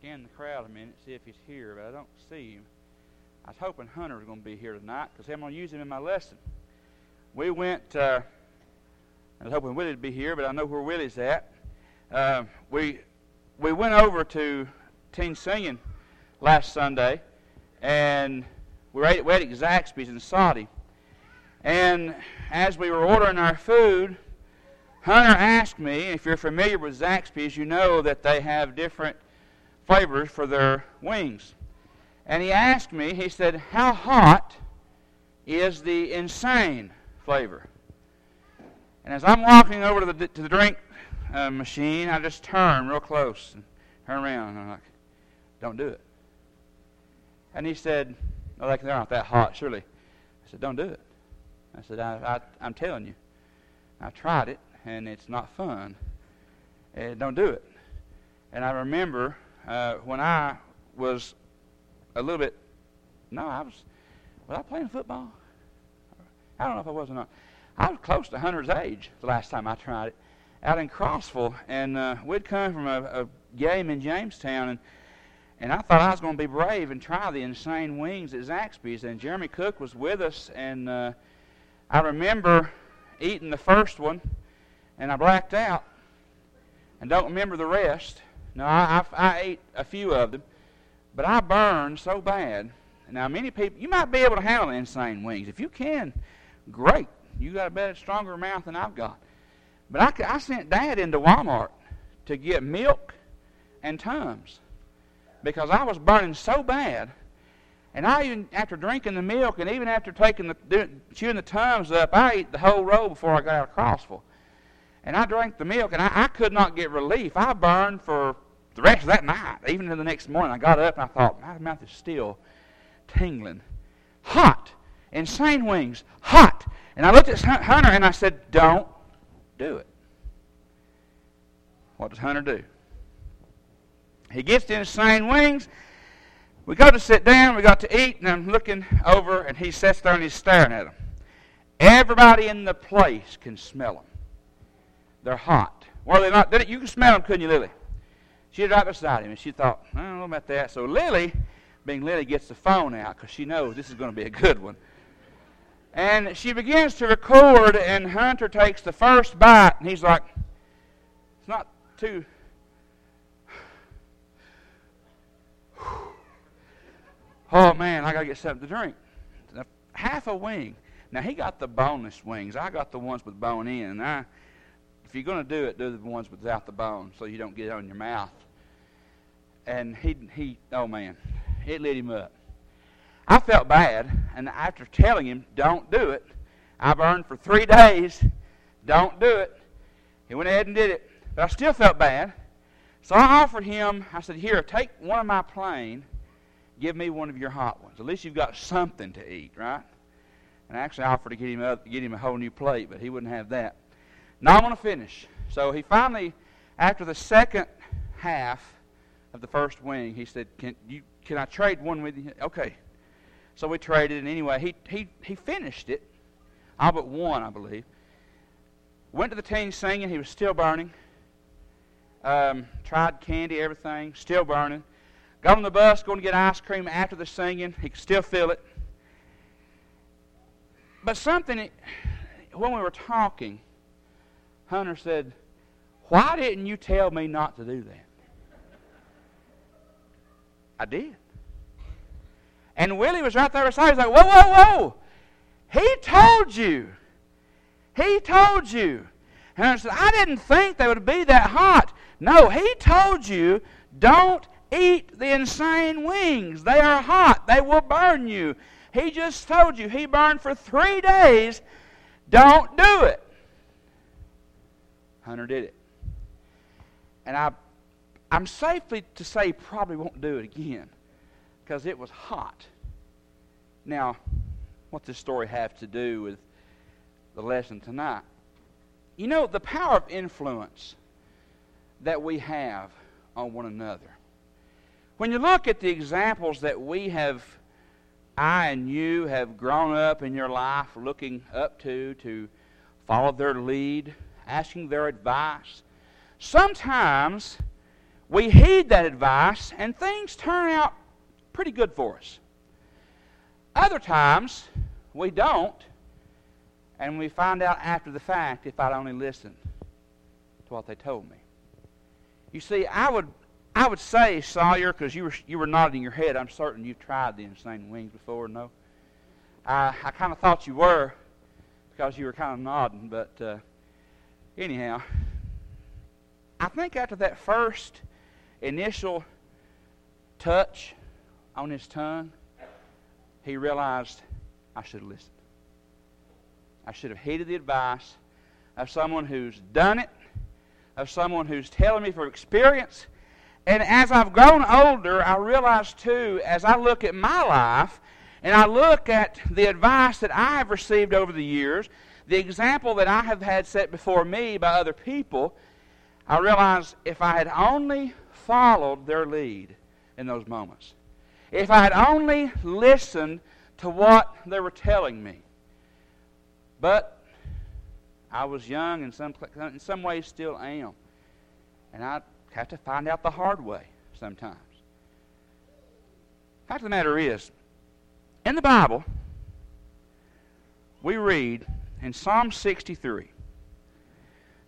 scan the crowd a minute, see if he's here, but I don't see him. I was hoping Hunter was going to be here tonight because I'm going to use him in my lesson. We went, uh, I was hoping Willie would be here, but I know where Willie's at. Uh, we, we went over to Teen Singing last Sunday, and we were at, we at Zaxby's in Saudi. And as we were ordering our food, Hunter asked me, if you're familiar with Zaxby's, you know that they have different flavors for their wings. And he asked me, he said, How hot is the insane flavor? And as I'm walking over to the, to the drink uh, machine, I just turn real close and turn around. And I'm like, Don't do it. And he said, Oh, they're not that hot, surely. I said, Don't do it. I said, I, I, I'm telling you. I tried it, and it's not fun. Uh, don't do it. And I remember uh, when I was a little bit, no, I was, was I playing football? I don't know if I was or not. I was close to Hunter's age the last time I tried it, out in Crossville, and uh, we'd come from a, a game in Jamestown, and and I thought I was going to be brave and try the insane wings at Zaxby's. And Jeremy Cook was with us, and uh, I remember eating the first one, and I blacked out, and don't remember the rest. No, I, I, I ate a few of them, but I burned so bad. Now, many people, you might be able to handle insane wings. If you can, great. You got a better, stronger mouth than I've got. But I, I sent Dad into Walmart to get milk and Tums because I was burning so bad. And I even after drinking the milk and even after taking the chewing the Tums up, I ate the whole roll before I got out of Crossville. And I drank the milk, and I, I could not get relief. I burned for the rest of that night, even to the next morning. I got up and I thought, my mouth is still tingling. Hot. Insane wings. Hot. And I looked at Hunter and I said, Don't do it. What does Hunter do? He gets the insane wings. We go to sit down, we got to eat, and I'm looking over, and he sits there and he's staring at them. Everybody in the place can smell them. They're hot. Well, they're not. You can smell them, couldn't you, Lily? She was right beside him, and she thought, I don't know about that. So Lily, being Lily, gets the phone out because she knows this is going to be a good one. And she begins to record, and Hunter takes the first bite, and he's like, it's not too. Oh man, I gotta get something to drink. Half a wing. Now he got the boneless wings. I got the ones with bone in. And I, if you're gonna do it, do the ones without the bone, so you don't get it on your mouth. And he, he, oh man, it lit him up. I felt bad, and after telling him, don't do it, I burned for three days. Don't do it. He went ahead and did it. But I still felt bad. So I offered him, I said, Here, take one of my plain, give me one of your hot ones. At least you've got something to eat, right? And I actually offered to get him, up, get him a whole new plate, but he wouldn't have that. Now I'm going to finish. So he finally, after the second half of the first wing, he said, Can, you, can I trade one with you? Okay. So we traded, and anyway, he, he, he finished it, all but one, I believe. Went to the team singing. He was still burning. Um, tried candy, everything, still burning. Got on the bus, going to get ice cream after the singing. He could still feel it. But something, when we were talking, Hunter said, Why didn't you tell me not to do that? I did. And Willie was right there beside. He's like, whoa, whoa, whoa. He told you. He told you. And I said, I didn't think they would be that hot. No, he told you, don't eat the insane wings. They are hot. They will burn you. He just told you he burned for three days. Don't do it. Hunter did it. And I, I'm safely to say probably won't do it again because it was hot. Now, what this story have to do with the lesson tonight? You know, the power of influence that we have on one another. When you look at the examples that we have, I and you have grown up in your life looking up to, to follow their lead, asking their advice, sometimes we heed that advice, and things turn out pretty good for us. Other times, we don't, and we find out after the fact if I'd only listened to what they told me. You see, I would, I would say, Sawyer, because you were, you were nodding your head, I'm certain you've tried the insane wings before, no? I, I kind of thought you were because you were kind of nodding, but uh, anyhow, I think after that first initial touch on his tongue, he realized I should have listened. I should have heeded the advice of someone who's done it, of someone who's telling me from experience. And as I've grown older, I realize too, as I look at my life and I look at the advice that I have received over the years, the example that I have had set before me by other people, I realize if I had only followed their lead in those moments, if I had only listened to what they were telling me. But I was young, and some, in some ways still am. And I have to find out the hard way sometimes. Fact of the matter is, in the Bible, we read in Psalm 63.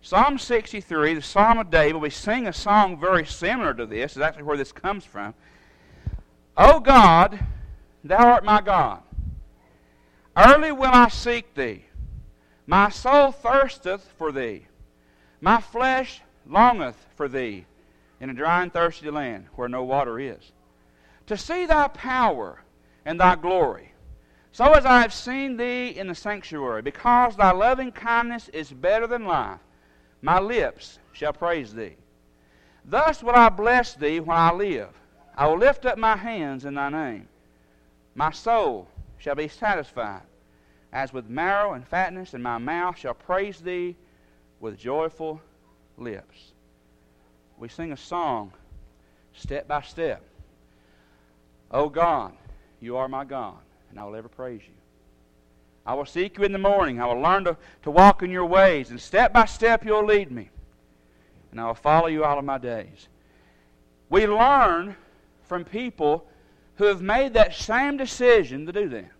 Psalm 63, the Psalm of David, we sing a song very similar to this. Is actually where this comes from. O God, thou art my God. Early will I seek thee. My soul thirsteth for thee. My flesh longeth for thee in a dry and thirsty land where no water is. To see thy power and thy glory. So as I have seen thee in the sanctuary, because thy loving kindness is better than life, my lips shall praise thee. Thus will I bless thee when I live. I will lift up my hands in thy name. My soul shall be satisfied, as with marrow and fatness, and my mouth shall praise thee with joyful lips. We sing a song step by step. O God, you are my God, and I will ever praise you. I will seek you in the morning. I will learn to, to walk in your ways, and step by step you'll lead me. And I will follow you all of my days. We learn from people who have made that same decision to do that.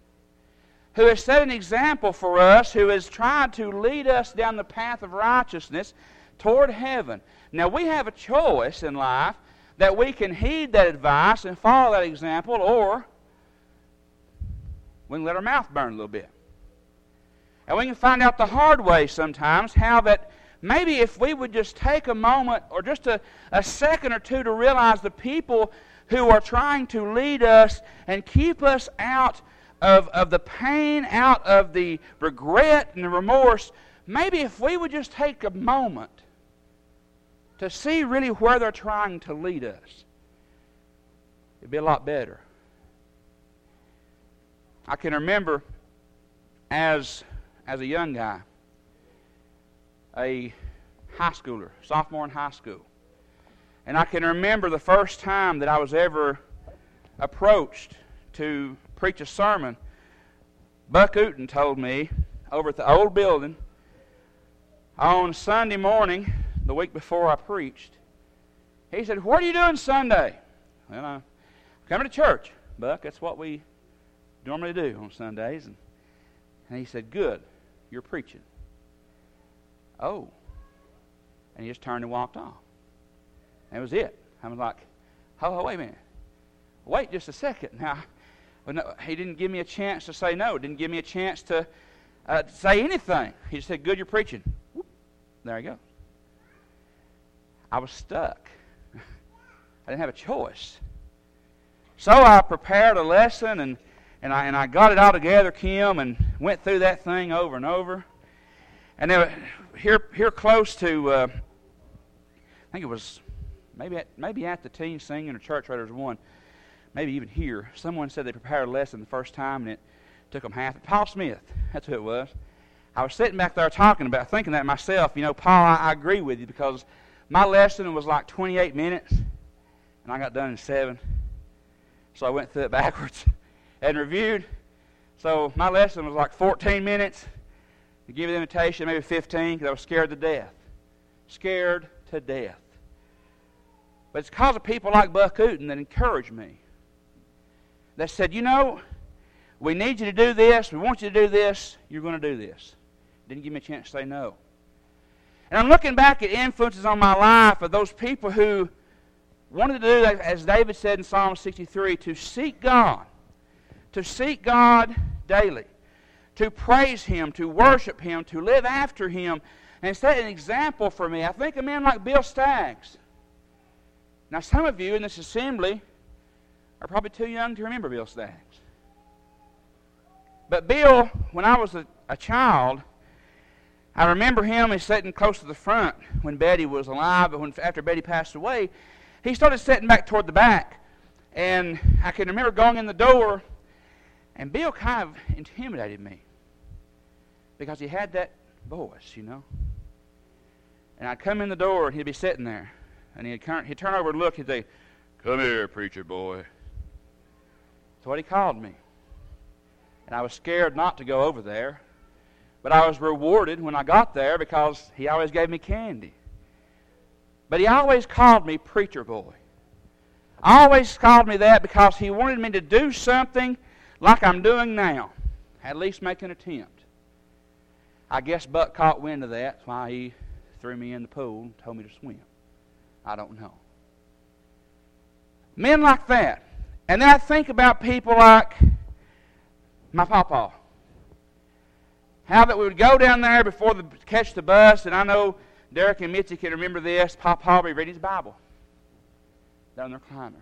Who has set an example for us, who has tried to lead us down the path of righteousness toward heaven. Now, we have a choice in life that we can heed that advice and follow that example, or we can let our mouth burn a little bit. And we can find out the hard way sometimes how that maybe if we would just take a moment or just a, a second or two to realize the people who are trying to lead us and keep us out of, of the pain, out of the regret and the remorse, maybe if we would just take a moment to see really where they're trying to lead us, it'd be a lot better. I can remember as, as a young guy, a high schooler, sophomore in high school. And I can remember the first time that I was ever approached to preach a sermon. Buck Uten told me over at the old building on Sunday morning, the week before I preached, he said, What are you doing Sunday? Well, I'm coming to church, Buck. That's what we normally do on Sundays. And, and he said, Good, you're preaching. Oh. And he just turned and walked off. That was it. I was like, oh, wait a minute. Wait just a second. Now, well, no, he didn't give me a chance to say no. Didn't give me a chance to uh, say anything. He just said, good, you're preaching. Whoop, there you go. I was stuck. I didn't have a choice. So I prepared a lesson and and I, and I got it all together, Kim, and went through that thing over and over. And then here, here close to, uh, I think it was maybe at, maybe at the teen singing or church writers one, maybe even here, someone said they prepared a lesson the first time and it took them half. Paul Smith, that's who it was. I was sitting back there talking about, thinking that myself. You know, Paul, I, I agree with you because my lesson was like 28 minutes, and I got done in seven. So I went through it backwards and reviewed. So my lesson was like 14 minutes. To give the invitation, maybe 15, because I was scared to death. Scared to death. But it's because of people like Buck Uten that encouraged me. That said, you know, we need you to do this. We want you to do this. You're going to do this. Didn't give me a chance to say no. And I'm looking back at influences on my life of those people who wanted to do, as David said in Psalm 63, to seek God, to seek God daily, to praise Him, to worship Him, to live after Him, and set an example for me. I think a man like Bill Staggs. Now, some of you in this assembly are probably too young to remember Bill Staggs. But Bill, when I was a, a child, I remember him as sitting close to the front when Betty was alive, but when, after Betty passed away, he started sitting back toward the back. And I can remember going in the door, and Bill kind of intimidated me because he had that voice, you know. And I'd come in the door, and he'd be sitting there. And he'd, he'd turn over and look, he'd say, Come here, preacher boy. That's what he called me. And I was scared not to go over there. But I was rewarded when I got there because he always gave me candy. But he always called me preacher boy. Always called me that because he wanted me to do something like I'm doing now. At least make an attempt. I guess Buck caught wind of that. That's why he threw me in the pool and told me to swim. I don't know. Men like that. And then I think about people like my papa. How that we would go down there before the catch the bus, and I know Derek and Mitzi can remember this. Papa would be reading his Bible down the recliner.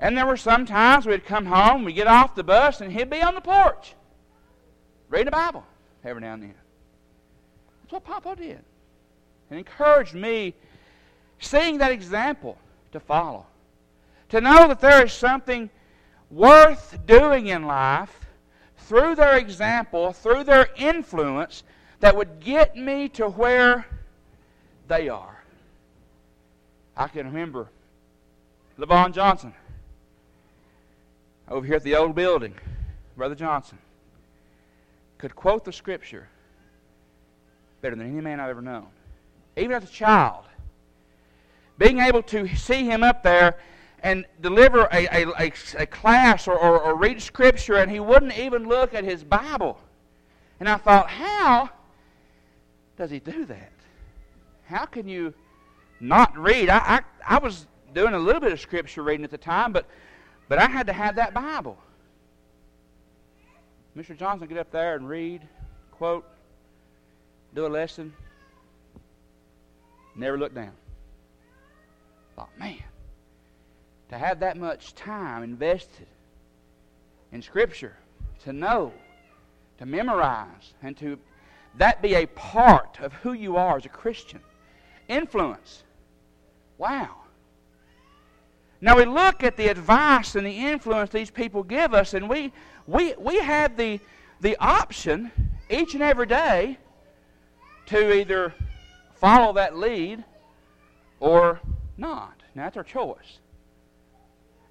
And there were some times we'd come home, we'd get off the bus, and he'd be on the porch reading the Bible every now and then. That's what Papa did. And encouraged me, seeing that example, to follow. To know that there is something worth doing in life through their example, through their influence, that would get me to where they are. I can remember Levon Johnson over here at the old building, Brother Johnson, could quote the scripture better than any man I've ever known. Even as a child, being able to see him up there and deliver a, a, a, class or, or, or read scripture, and he wouldn't even look at his Bible. And I thought, how does he do that? How can you not read? I, I, I was doing a little bit of scripture reading at the time, but, but I had to have that Bible. Mr. Johnson get up there and read, quote, do a lesson, never look down. Thought, man, to have that much time invested in Scripture, to know, to memorize, and to that be a part of who you are as a Christian. Influence. Wow. Now we look at the advice and the influence these people give us, and we, we, we have the, the option each and every day to either follow that lead or not. Now that's our choice.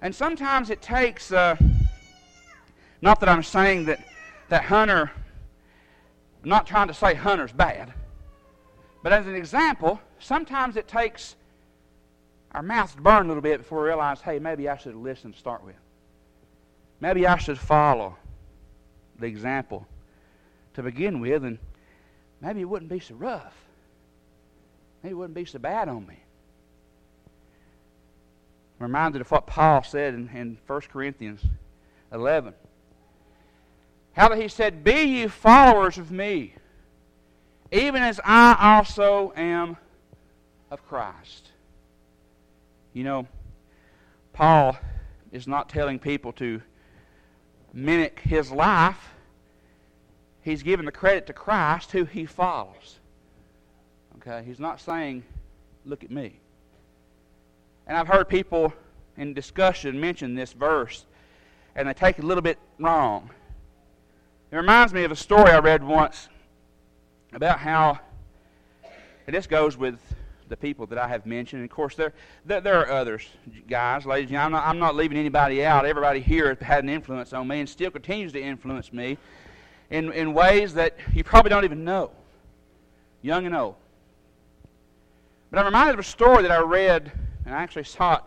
And sometimes it takes, uh, not that I'm saying that, that Hunter, I'm not trying to say Hunter's bad, but as an example, sometimes it takes our mouths burn a little bit before we realize, hey, maybe I should listen to start with. Maybe I should follow the example to begin with, and maybe it wouldn't be so rough. Maybe it wouldn't be so bad on me I'm reminded of what Paul said in, in 1 Corinthians 11. How that he said, Be ye followers of me, even as I also am of Christ. You know, Paul is not telling people to mimic his life. He's giving the credit to Christ, who he follows. Okay? He's not saying, Look at me. And I've heard people in discussion mention this verse, and they take it a little bit wrong. It reminds me of a story I read once about how, and this goes with the people that I have mentioned. And of course, there, there, there, are others, guys, ladies. I'm not, I'm not leaving anybody out. Everybody here had an influence on me and still continues to influence me in, in ways that you probably don't even know, young and old. But I'm reminded of a story that I read, and I actually saw it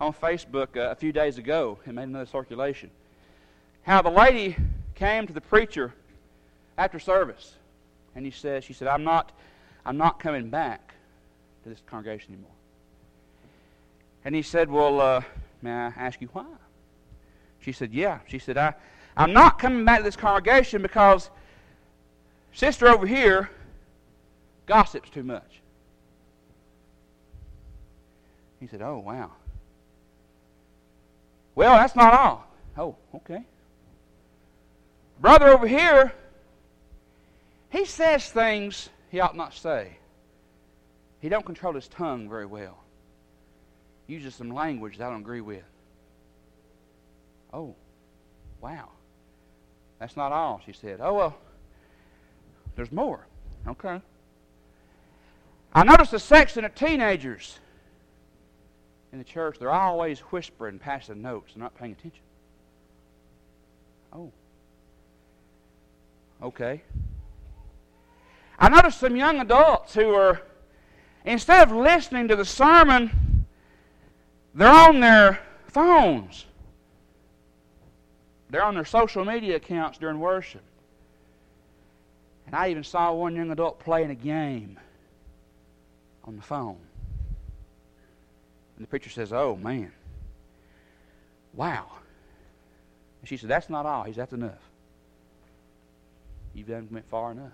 on Facebook uh, a few days ago. and made another circulation. How the lady came to the preacher after service, and he said, she said, I'm not, I'm not coming back to this congregation anymore. And he said, Well, uh, may I ask you why? She said, Yeah. She said, I, I'm not coming back to this congregation because sister over here gossips too much. He said, Oh, wow. Well, that's not all. Oh, okay. Brother over here, he says things he ought not say. He don't control his tongue very well. Uses some language that I don't agree with. Oh, wow. That's not all, she said. Oh, well, there's more. Okay. I noticed a section of teenagers in the church, they're always whispering, passing notes, and not paying attention. Oh. Okay. I noticed some young adults who are, instead of listening to the sermon, they're on their phones. They're on their social media accounts during worship. And I even saw one young adult playing a game on the phone. And the preacher says, Oh, man. Wow. And she said, That's not all. He said, That's enough. You've done went far enough.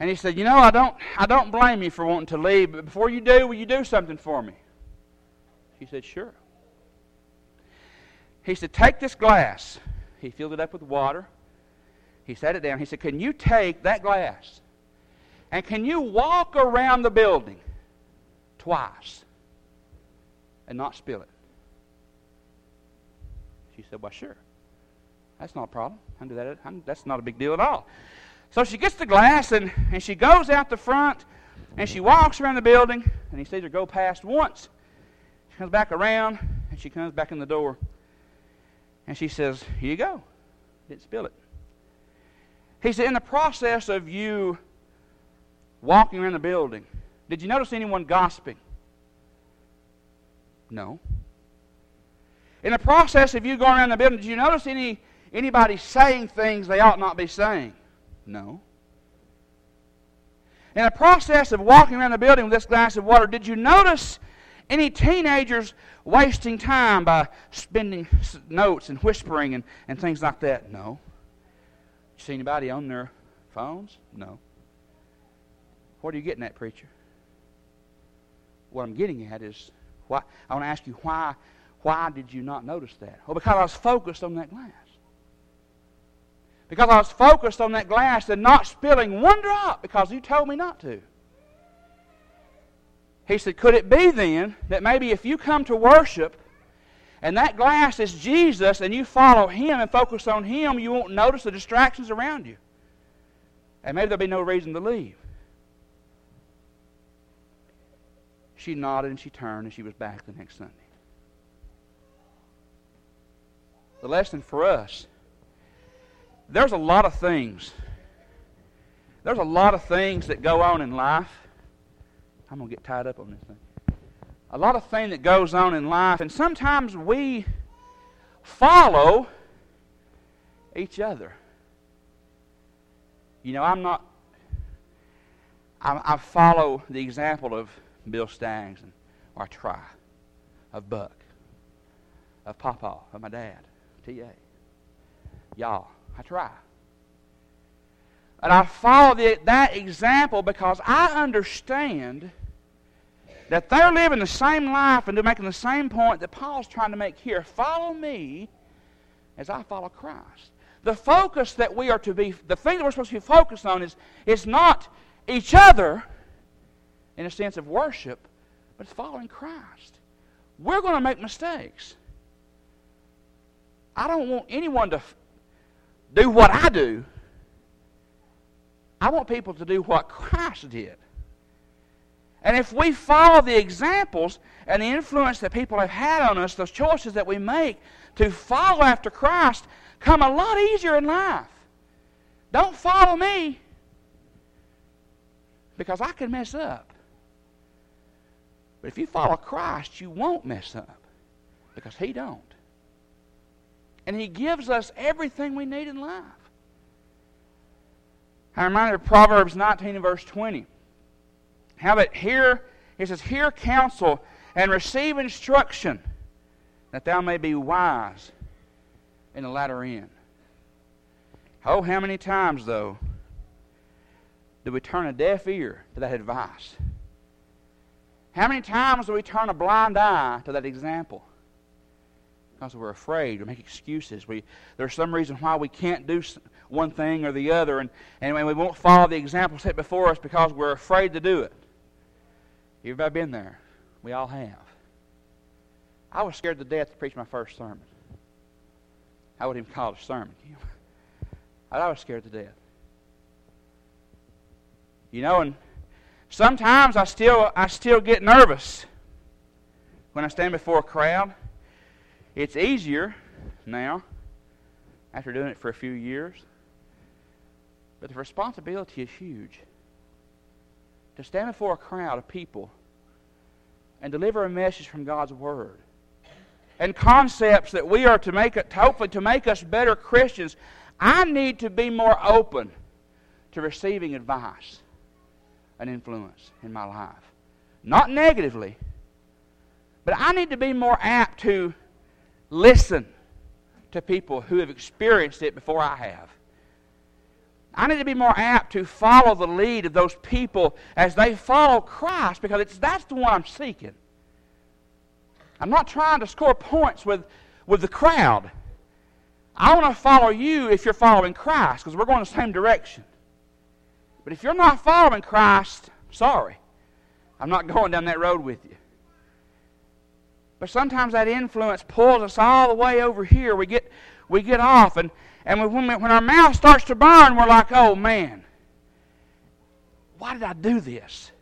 And he said, You know, I don't, I don't blame you for wanting to leave, but before you do, will you do something for me? She said, Sure. He said, Take this glass. He filled it up with water. He set it down. He said, Can you take that glass and can you walk around the building twice and not spill it? She said, Well, sure. That's not a problem. I can do that. that's not a big deal at all. So she gets the glass and, and she goes out the front and she walks around the building and he sees her go past once. She comes back around and she comes back in the door and she says, Here you go. Didn't spill it. He said, In the process of you walking around the building, did you notice anyone gossiping? No. In the process of you going around the building, did you notice any anybody saying things they ought not be saying? No. In the process of walking around the building with this glass of water, did you notice any teenagers wasting time by spending notes and whispering and, and things like that? No. You see anybody on their phones? No. What are you getting at, preacher? What I'm getting at is why I want to ask you why why did you not notice that? Well, because I was focused on that glass. Because I was focused on that glass and not spilling one drop because you told me not to. He said, Could it be then that maybe if you come to worship and that glass is Jesus and you follow Him and focus on Him, you won't notice the distractions around you? And maybe there'll be no reason to leave. She nodded and she turned and she was back the next Sunday. The lesson for us there's a lot of things. There's a lot of things that go on in life. I'm going to get tied up on this thing. A lot of thing that goes on in life, and sometimes we follow each other. You know, I'm not. I, I follow the example of Bill Staggs, and, or I try, of Buck, of Papa, of my dad, T.A. Y'all. I try. And I follow the, that example because I understand that they're living the same life and they're making the same point that Paul's trying to make here. Follow me as I follow Christ. The focus that we are to be, the thing that we're supposed to be focused on is, is not each other in a sense of worship, but it's following Christ. We're going to make mistakes. I don't want anyone to do what I do. I want people to do what Christ did. And if we follow the examples and the influence that people have had on us, those choices that we make to follow after Christ come a lot easier in life. Don't follow me because I can mess up. But if you follow Christ, you won't mess up because He don't. And He gives us everything we need in life. I'm reminded of Proverbs 19 and verse 20. How that here, it says, Hear counsel and receive instruction, that thou may be wise in the latter end. Oh, how many times, though, do we turn a deaf ear to that advice? How many times do we turn a blind eye to that example? Because we're afraid, we make excuses. We, there's some reason why we can't do one thing or the other, and, and we won't follow the example set before us because we're afraid to do it. Everybody been there? We all have. I was scared to death to preach my first sermon. I wouldn't even call it a sermon. I was scared to death. You know, and sometimes I still I still get nervous when I stand before a crowd. It's easier now after doing it for a few years. But the responsibility is huge. To stand before a crowd of people and deliver a message from God's Word and concepts that we are to make it, hopefully to make us better Christians, I need to be more open to receiving advice and influence in my life. Not negatively, but I need to be more apt to listen to people who have experienced it before I have. I need to be more apt to follow the lead of those people as they follow Christ because it's, that's the one I'm seeking. I'm not trying to score points with, with the crowd. I want to follow you if you're following Christ because we're going the same direction. But if you're not following Christ, sorry. I'm not going down that road with you. But sometimes that influence pulls us all the way over here. We get, we get off, and, and when, we, when our mouth starts to burn, we're like, oh man, why did I do this?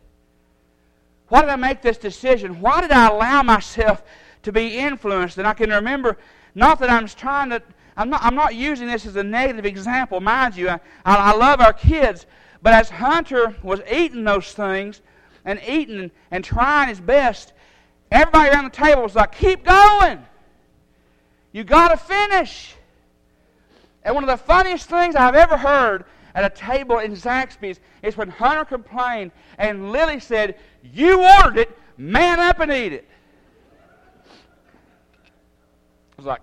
Why did I make this decision? Why did I allow myself to be influenced? And I can remember, not that I'm trying to I'm not, I'm not using this as a negative example, mind you. I, I love our kids. But as Hunter was eating those things and eating and trying his best, everybody around the table was like, keep going. You got to finish. And one of the funniest things I've ever heard at a table in Zaxby's is when Hunter complained and Lily said, You ordered it, man up and eat it. I was like,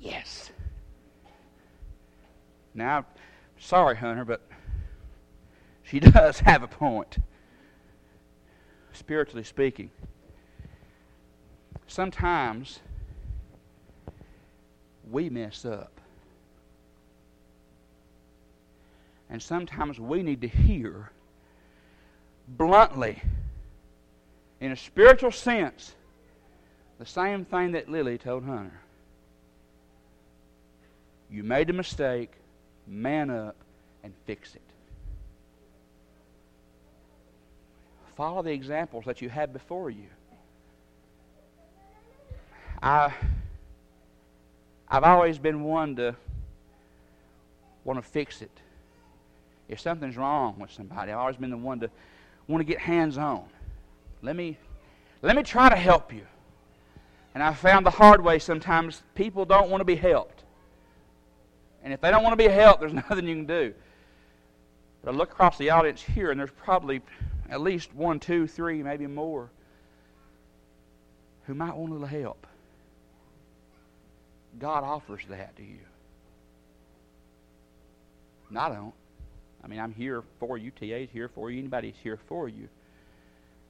Yes. Now, sorry, Hunter, but she does have a point. Spiritually speaking, sometimes we mess up. And sometimes we need to hear bluntly, in a spiritual sense, the same thing that Lily told Hunter. You made a mistake man up and fix it. Follow the examples that you had before you. I, I've always been one to want to fix it. If something's wrong with somebody, I've always been the one to want to get hands on. Let me, let me try to help you. And I found the hard way sometimes people don't want to be helped. And if they don't want to be helped, there's nothing you can do. But I look across the audience here, and there's probably at least one, two, three, maybe more who might want a little help. God offers that to you. And I don't. I mean, I'm here for you. TA's here for you. Anybody's here for you.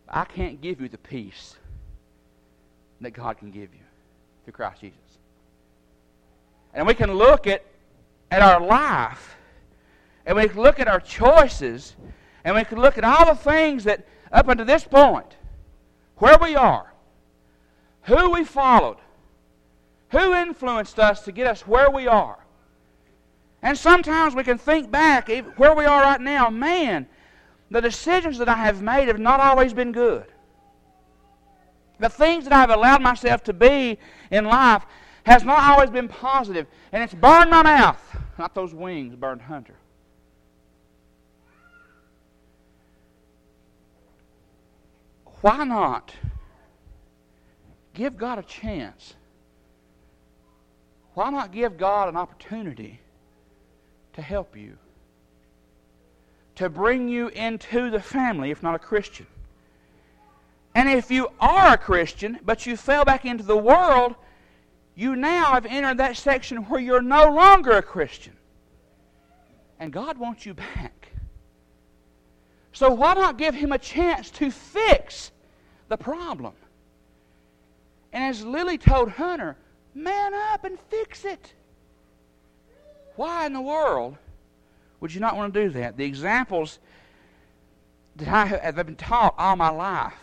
I can't give you the peace that God can give you through Christ Jesus. And we can look at at our life, and we can look at our choices, and we can look at all the things that, up until this point, where we are, who we followed, who influenced us to get us where we are. And sometimes we can think back where we are right now. Man, the decisions that I have made have not always been good. The things that I've allowed myself to be in life has not always been positive, and it's burned my mouth. Not those wings burned Hunter. Why not give God a chance? Why not give God an opportunity to help you? To bring you into the family, if not a Christian. And if you are a Christian, but you fell back into the world, you now have entered that section where you're no longer a Christian. And God wants you back. So why not give Him a chance to fix the problem? And as Lily told Hunter, man up and fix it. Why in the world would you not want to do that? The examples that I have been taught all my life.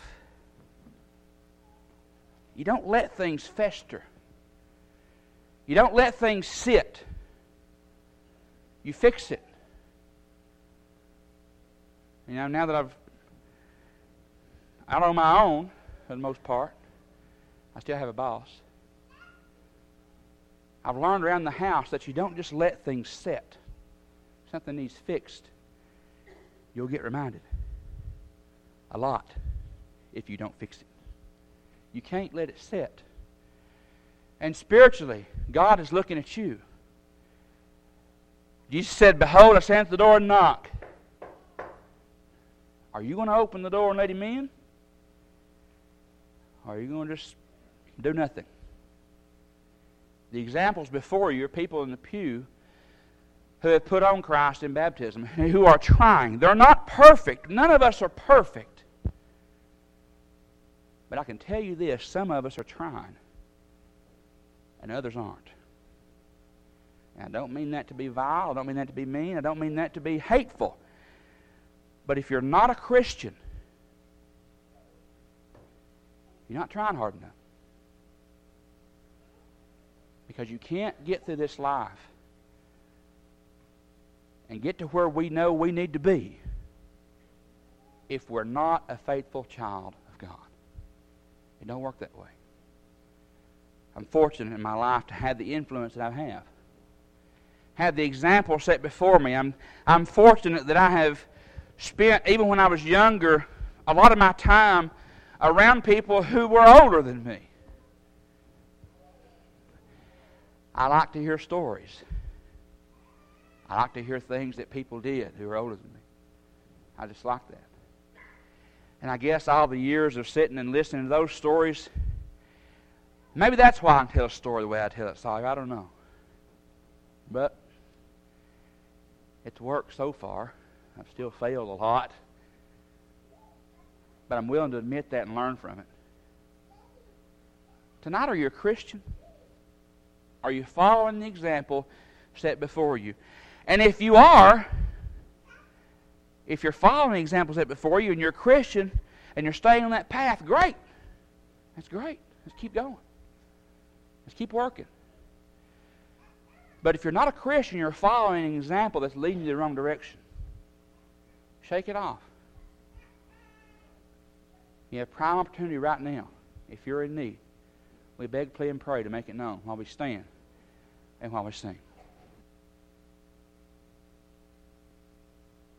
You don't let things fester. You don't let things sit. You fix it. You know, now that I've out on my own for the most part, I still have a boss. I've learned around the house that you don't just let things sit. Something needs fixed. You'll get reminded a lot if you don't fix it. You can't let it sit. And spiritually, God is looking at you. Jesus said, Behold, I stand at the door and knock. Are you going to open the door and let him in? Or are you going to just do nothing? The examples before you are people in the pew who have put on Christ in baptism, who are trying. They're not perfect. None of us are perfect. But I can tell you this some of us are trying, and others aren't. And I don't mean that to be vile. I don't mean that to be mean. I don't mean that to be hateful. But if you're not a Christian, you're not trying hard enough. Because you can't get through this life and get to where we know we need to be if we're not a faithful child of God. It don't work that way. I'm fortunate in my life to have the influence that I have. Have the example set before me. I'm, I'm fortunate that I have spent, even when I was younger, a lot of my time around people who were older than me. I like to hear stories. I like to hear things that people did who are older than me. I just like that. And I guess all the years of sitting and listening to those stories, maybe that's why I tell a story the way I tell it, Sorry, I don't know. But it's worked so far. I've still failed a lot. But I'm willing to admit that and learn from it. Tonight, are you a Christian? Are you following the example set before you? And if you are, if you're following the example set before you and you're a Christian and you're staying on that path, great. That's great. Let's keep going. Let's keep working. But if you're not a Christian, you're following an example that's leading you the wrong direction. Shake it off. You have prime opportunity right now. If you're in need, we beg, plead, and pray to make it known while we stand and while we sing.